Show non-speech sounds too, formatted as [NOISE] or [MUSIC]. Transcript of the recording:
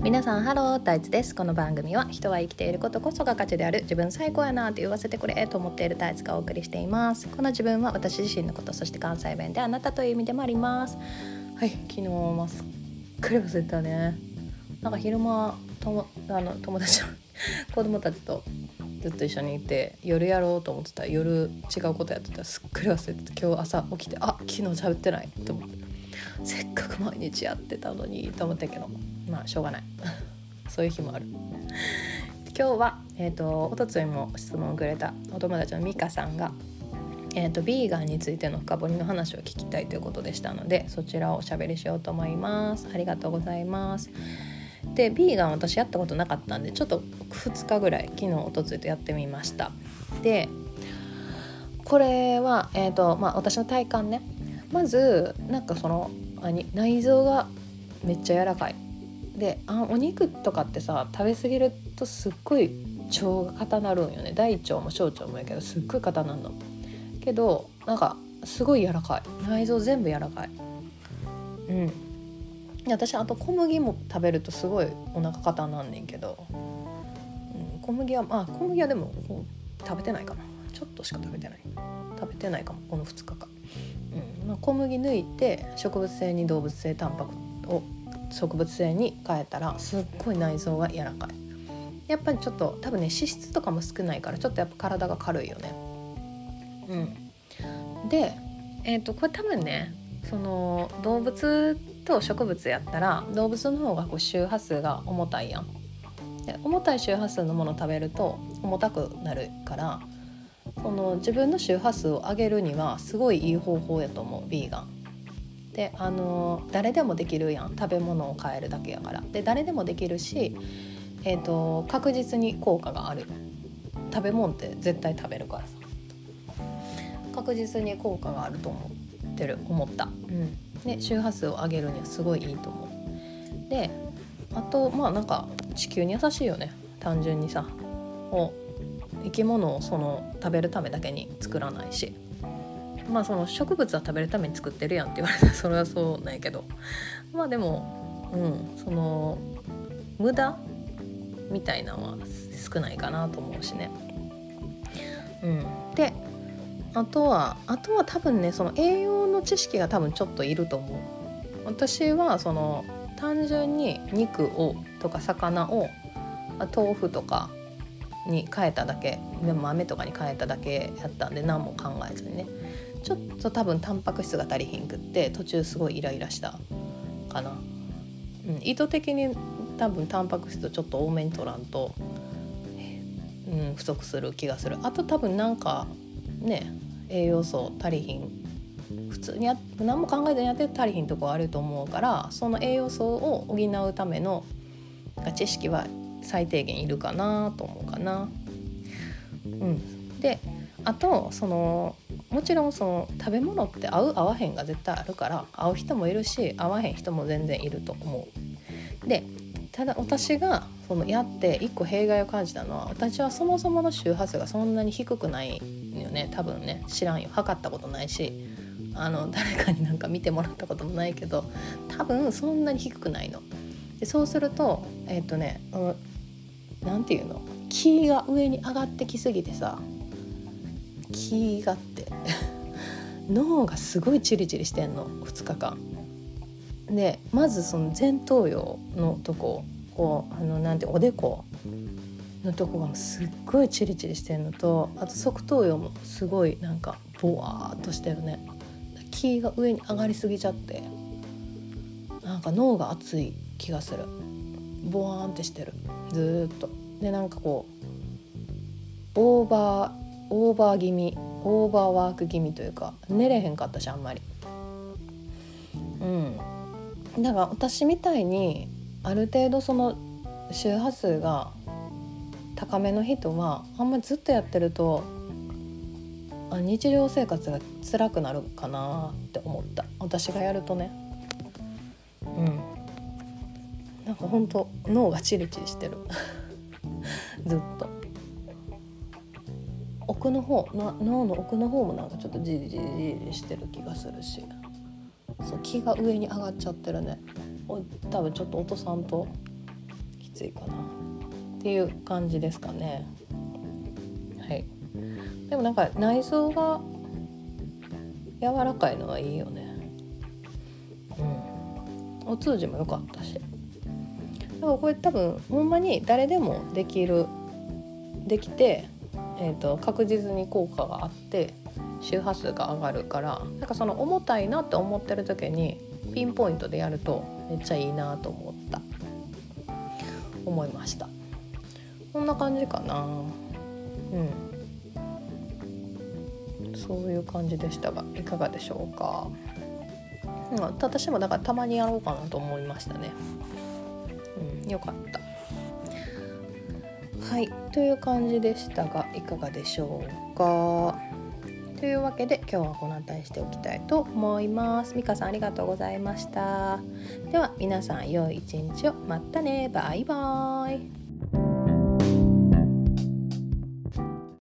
皆さんハロー大地です。この番組は人は生きていることこそが価値である自分最高やなって言わせてくれと思っている大地がお送りしています。この自分は私自身のことそして関西弁であなたという意味でもあります。はい昨日ますっかり忘れたね。なんか昼間ともあの友達の [LAUGHS] 子供たちとずっと一緒にいて夜やろうと思ってた。夜違うことやってた。らすっかり忘れてて今日朝起きてあ昨日喋ってないと思って。せっかく毎日やってたのにと思ったけどまあしょうがない。[LAUGHS] そういう日もある。今日は、えーと、おとついも質問をくれたお友達の美香さんがえーと、ビーガンについての深掘りの話を聞きたいということでしたのでそちらをおしゃべりしようと思います。ありがとうございます。でビーガン私やったことなかったんでちょっと2日ぐらい昨日おとついとやってみました。でこれは、えーとまあ、私の体感ね。まずなんかそのあに内臓がめっちゃ柔らかい。であお肉とかってさ食べ過ぎるとすっごい腸が硬なるんよね。大腸も小腸もやけどすっごい硬なんの。けどなんかすごい柔らかい。内臓全部柔らかい。うん。私あと小麦も食べるとすごいお腹硬なんねんけど、うん、小麦はまあ小麦はでも食べてないかな。ちょっとしか食べてない。食べてないかもこの2日間、ま、小麦抜いて植物性に動物性タンパクを植物性に変えたらすっごい内臓が柔らかい。やっぱりちょっと多分ね脂質とかも少ないからちょっとやっぱ体が軽いよね。うん。でえっ、ー、とこれ多分ねその動物と植物やったら動物の方がこう周波数が重たいやん。で重たい周波数のもの食べると重たくなるからその自分の周波数を上げるにはすごいいい方法やと思うビーガン。であの誰でもできるやん。食べ物を変えるだけやから。で誰でもできるし、えーと、確実に効果がある。食べ物って絶対食べるからさ。確実に効果があると思ってる思った、うん、で周波数を上げるにはすごいいいと思う。であとまあなんか地球に優しいよね。単純にさ。を生き物をその食べるためだけに作らないしまあその植物は食べるために作ってるやんって言われたら [LAUGHS] それはそうなんやけどまあでもうんその無駄みたいなのは少ないかなと思うしね。うん、であとはあとは多分ねその栄養の知識が多分ちょっといると思う。私はその単純に肉をとか魚を豆腐とかに変えただけ豆とかに変えただけやったんで何も考えずにね。ちょっと多分タンパク質が足りひんくって途中すごいイライラしたかな、うん、意図的に多分タンパク質ちょっと多めに取らんと、うん、不足する気がする。あと多分なんかね栄養素足りひん。普通にや何も考えずにやって足りひんとこあると思うからその栄養素を補うための知識は最低限いるかなと思うかな。うん、であとそのもちろんその食べ物って合う合わへんが絶対あるから合う人もいるし合わへん人も全然いると思う。でただ私がそのやって一個弊害を感じたのは私はそもそもの周波数がそんなに低くないよね多分ね知らんよ測ったことないしあの誰かになんか見てもらったこともないけど多分そんなに低くないの。でそうするとえっ、ー、とね何て言うの？気が上に上がってきすぎてさ気がって。[LAUGHS] 脳がすごいチリチリしてんの2日間。でまずその前頭葉のとここうあのなんておでこのとこがすっごいチリチリしてんのとあと側頭葉もすごいなんかボワーっとしてるね。気が上に上がりすぎちゃって。なんか脳が熱い気がする。ボワーンってしてる。ずっと。でなんかこうオーバーオーバー気味オーバーワーク気味というか寝れへんかったしあんまり。うん。だから私みたいにある程度その周波数が高めの人はあんまりずっとやってるとあ日常生活が辛くなるかなって思った。私がやるとね。なんかほんと脳がチリチリしてる。[LAUGHS] ずっと。奥の方脳の奥の方もなんかちょっとジリジリジリしてる気がするし。そう気が上に上がっちゃってるね。多分ちょっと落とさんときついかな。っていう感じですかね。はい。でもなんか内臓が柔らかいのはいいよね。うん。お通じも良かったし。だからこれ多分ほんまに誰でもできるできて、えーと、確実に効果があって周波数が上がるからなんかその重たいなって思ってる時にピンポイントでやるとめっちゃいいなと思った。思いました。こんな感じかな。うん。そういう感じでしたがいかがでしょうか、うん、私もだからたまにやろうかなと思いましたね。うんよかった。はいという感じでしたがいかがでしょうか？というわけで今日はこの辺りしておきたいと思います。みかさんありがとうございました。では皆さん良い一日を。またね。バイバーイ。